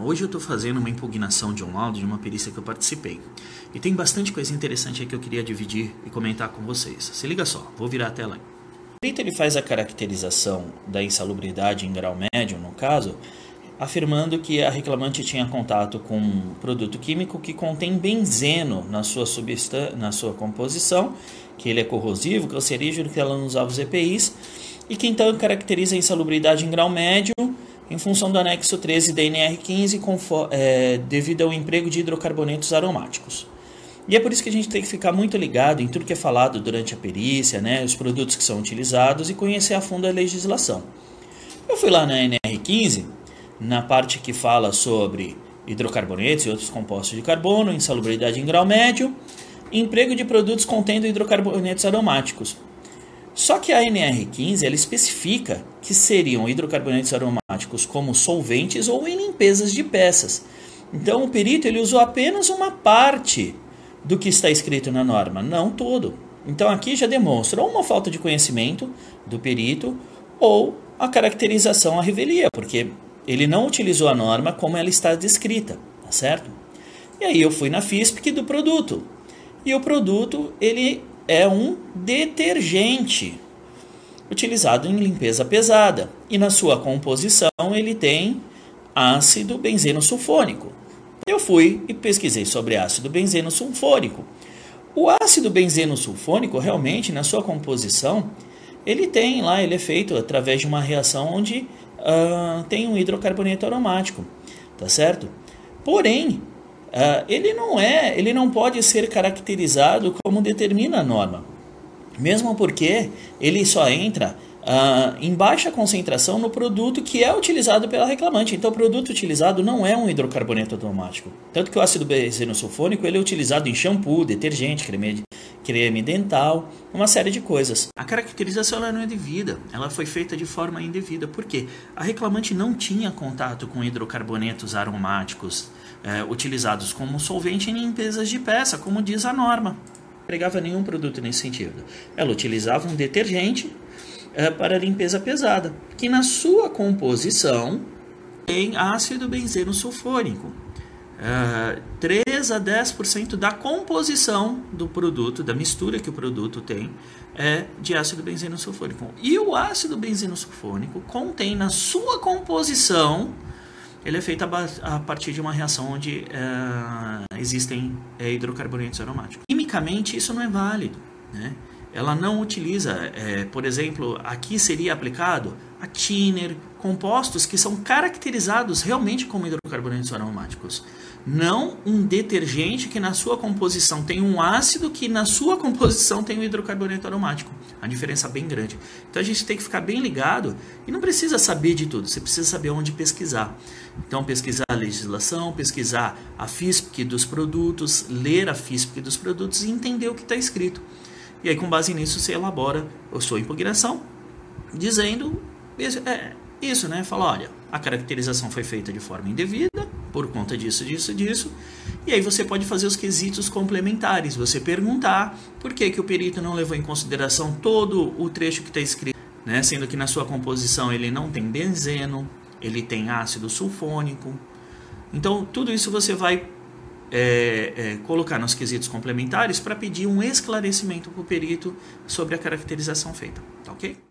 Hoje eu estou fazendo uma impugnação de um laudo de uma perícia que eu participei. E tem bastante coisa interessante aí que eu queria dividir e comentar com vocês. Se liga só, vou virar a tela aí. O perito ele faz a caracterização da insalubridade em grau médio, no caso, afirmando que a reclamante tinha contato com um produto químico que contém benzeno na sua, na sua composição, que ele é corrosivo, cancerígeno, que ela não usava os EPIs, e que então caracteriza a insalubridade em grau médio em função do anexo 13 da NR15 é, devido ao emprego de hidrocarbonetos aromáticos. E é por isso que a gente tem que ficar muito ligado em tudo que é falado durante a perícia, né, os produtos que são utilizados e conhecer a fundo a legislação. Eu fui lá na NR15, na parte que fala sobre hidrocarbonetos e outros compostos de carbono, insalubridade em grau médio, emprego de produtos contendo hidrocarbonetos aromáticos. Só que a NR15 ela especifica que seriam hidrocarbonetos aromáticos como solventes ou em limpezas de peças. Então o perito ele usou apenas uma parte do que está escrito na norma, não todo. Então aqui já demonstra uma falta de conhecimento do perito ou a caracterização à revelia, porque ele não utilizou a norma como ela está descrita, tá certo? E aí eu fui na FISPIC do produto. E o produto ele é um detergente utilizado em limpeza pesada e na sua composição ele tem ácido benzeno sulfônico. Eu fui e pesquisei sobre ácido benzeno sulfônico. O ácido benzeno sulfônico realmente na sua composição ele tem lá, ele é feito através de uma reação onde uh, tem um hidrocarboneto aromático, tá certo? Porém, Uh, ele não é, ele não pode ser caracterizado como determina a norma, mesmo porque ele só entra uh, em baixa concentração no produto que é utilizado pela reclamante. Então, o produto utilizado não é um hidrocarboneto automático. Tanto que o ácido benzenossulfônico ele é utilizado em shampoo, detergente, creme, creme dental, uma série de coisas. A caracterização ela não é devida, ela foi feita de forma indevida. Por quê? A reclamante não tinha contato com hidrocarbonetos aromáticos é, utilizados como solvente em limpezas de peça, como diz a norma. Não pregava nenhum produto nesse sentido. Ela utilizava um detergente é, para limpeza pesada, que na sua composição tem ácido benzeno sulfônico. Uh, 3 a 10% da composição do produto, da mistura que o produto tem, é de ácido benzeno sulfônico. E o ácido benzeno sulfônico contém na sua composição, ele é feito a, partir de uma reação onde uh, existem hidrocarbonetos aromáticos. Quimicamente, isso não é válido. Né? Ela não utiliza, é, por exemplo, aqui seria aplicado a thinner, compostos que são caracterizados realmente como hidrocarbonetos aromáticos. Não um detergente que na sua composição tem um ácido que na sua composição tem um hidrocarboneto aromático. A diferença é bem grande. Então a gente tem que ficar bem ligado e não precisa saber de tudo, você precisa saber onde pesquisar. Então pesquisar a legislação, pesquisar a FISP dos produtos, ler a FISP dos produtos e entender o que está escrito. E aí, com base nisso, você elabora a sua impugnação, dizendo isso, é, isso, né? Fala, olha, a caracterização foi feita de forma indevida, por conta disso, disso, disso. E aí você pode fazer os quesitos complementares, você perguntar por que, que o perito não levou em consideração todo o trecho que está escrito, né? Sendo que na sua composição ele não tem benzeno, ele tem ácido sulfônico. Então, tudo isso você vai é, é, colocar nos quesitos complementares para pedir um esclarecimento para o perito sobre a caracterização feita. Tá ok?